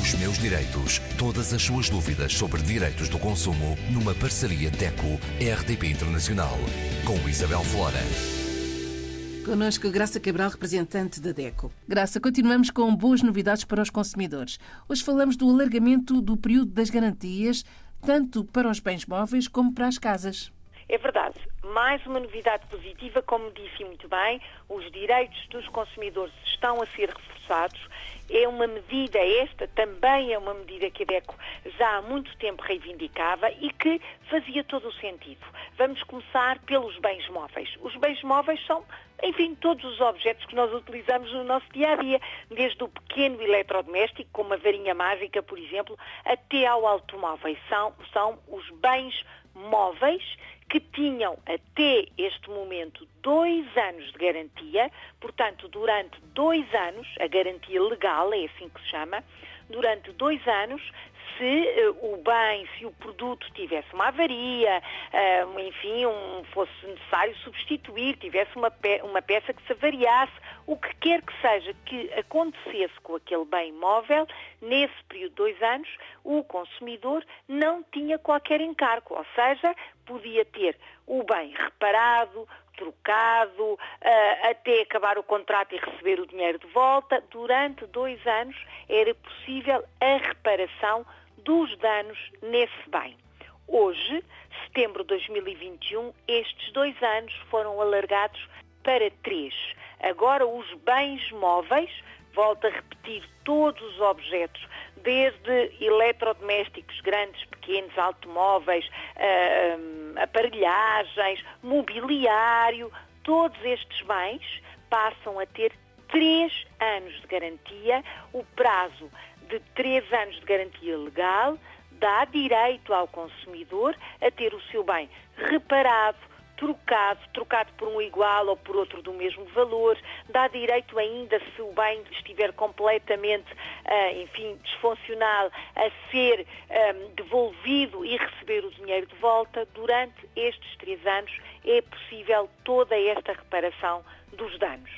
Os meus direitos. Todas as suas dúvidas sobre direitos do consumo numa parceria DECO-RDP Internacional. Com Isabel Flora. Connosco, Graça Cabral, representante da DECO. Graça, continuamos com boas novidades para os consumidores. Hoje falamos do alargamento do período das garantias, tanto para os bens móveis como para as casas. É verdade. Mais uma novidade positiva, como disse muito bem, os direitos dos consumidores estão a ser reforçados. É uma medida, esta também é uma medida que a DECO já há muito tempo reivindicava e que fazia todo o sentido. Vamos começar pelos bens móveis. Os bens móveis são, enfim, todos os objetos que nós utilizamos no nosso dia a dia, desde o pequeno eletrodoméstico, como a varinha mágica, por exemplo, até ao automóvel. São, são os bens móveis que tinham até este momento dois anos de garantia, portanto, durante dois anos, a garantia legal é assim que se chama, durante dois anos se uh, o bem, se o produto tivesse uma avaria, uh, enfim, um, fosse necessário substituir, tivesse uma, pe uma peça que se avariasse, o que quer que seja que acontecesse com aquele bem móvel, nesse período de dois anos, o consumidor não tinha qualquer encargo, ou seja, podia ter o bem reparado, trocado, até acabar o contrato e receber o dinheiro de volta. Durante dois anos era possível a reparação dos danos nesse bem. Hoje, setembro de 2021, estes dois anos foram alargados para três. Agora, os bens móveis, volto a repetir, todos os objetos, desde eletrodomésticos grandes, pequenos, automóveis, uh, aparelhagens, mobiliário, todos estes bens passam a ter três anos de garantia. O prazo de três anos de garantia legal dá direito ao consumidor a ter o seu bem reparado, trocado, trocado por um igual ou por outro do mesmo valor, dá direito ainda, se o bem estiver completamente, uh, enfim, disfuncional, a ser um, devolvido e receber o dinheiro de volta. Durante estes três anos é possível toda esta reparação dos danos.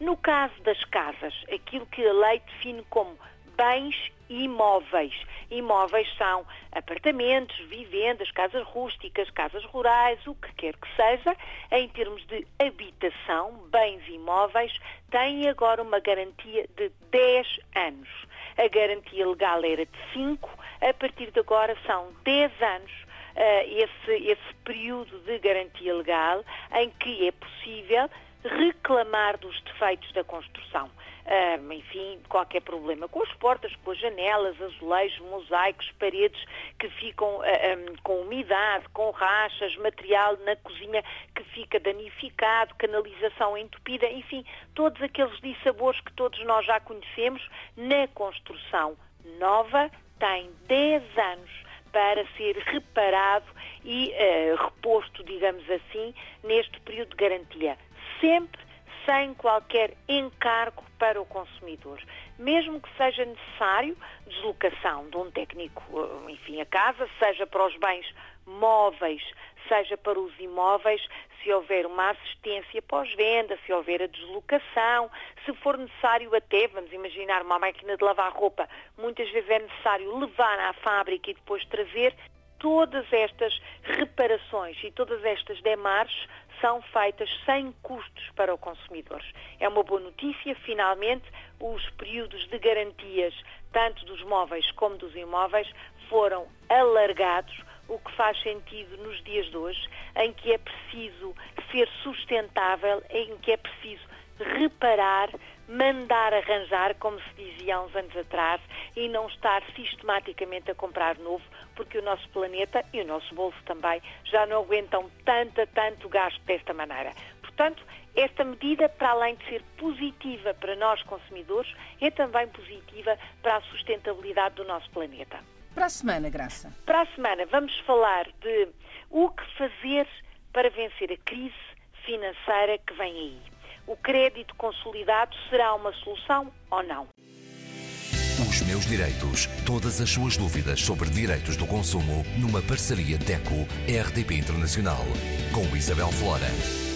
No caso das casas, aquilo que a lei define como bens imóveis. Imóveis são apartamentos, vivendas, casas rústicas, casas rurais, o que quer que seja. Em termos de habitação, bens imóveis têm agora uma garantia de 10 anos. A garantia legal era de 5, a partir de agora são 10 anos uh, esse, esse período de garantia legal em que é possível reclamar dos defeitos da construção. Uh, enfim, qualquer problema com as portas, com as janelas, azulejos, mosaicos, paredes que ficam uh, um, com umidade, com rachas, material na cozinha que fica danificado, canalização entupida, enfim, todos aqueles dissabores que todos nós já conhecemos na construção nova tem 10 anos para ser reparado e uh, reposto, digamos assim, neste período de garantia sempre sem qualquer encargo para o consumidor. Mesmo que seja necessário deslocação de um técnico, eh, enfim, a casa, seja para os bens móveis, seja para os imóveis, se houver uma assistência pós-venda, se houver a deslocação, se for necessário até, vamos imaginar uma máquina de lavar roupa, muitas vezes é necessário levar à fábrica e depois trazer, todas estas reparações e todas estas demarches são feitas sem custos para o consumidor. É uma boa notícia, finalmente, os períodos de garantias, tanto dos móveis como dos imóveis, foram alargados, o que faz sentido nos dias de hoje, em que é preciso ser sustentável, em que é preciso reparar, mandar arranjar, como se dizia há uns anos atrás, e não estar sistematicamente a comprar novo, porque o nosso planeta e o nosso bolso também já não aguentam tanta, tanto gasto desta maneira. Portanto, esta medida, para além de ser positiva para nós consumidores, é também positiva para a sustentabilidade do nosso planeta. Para a semana, Graça? Para a semana vamos falar de o que fazer para vencer a crise financeira que vem aí. O crédito consolidado será uma solução ou não? Os meus direitos. Todas as suas dúvidas sobre direitos do consumo numa parceria DECO-RDP Internacional. Com Isabel Flora.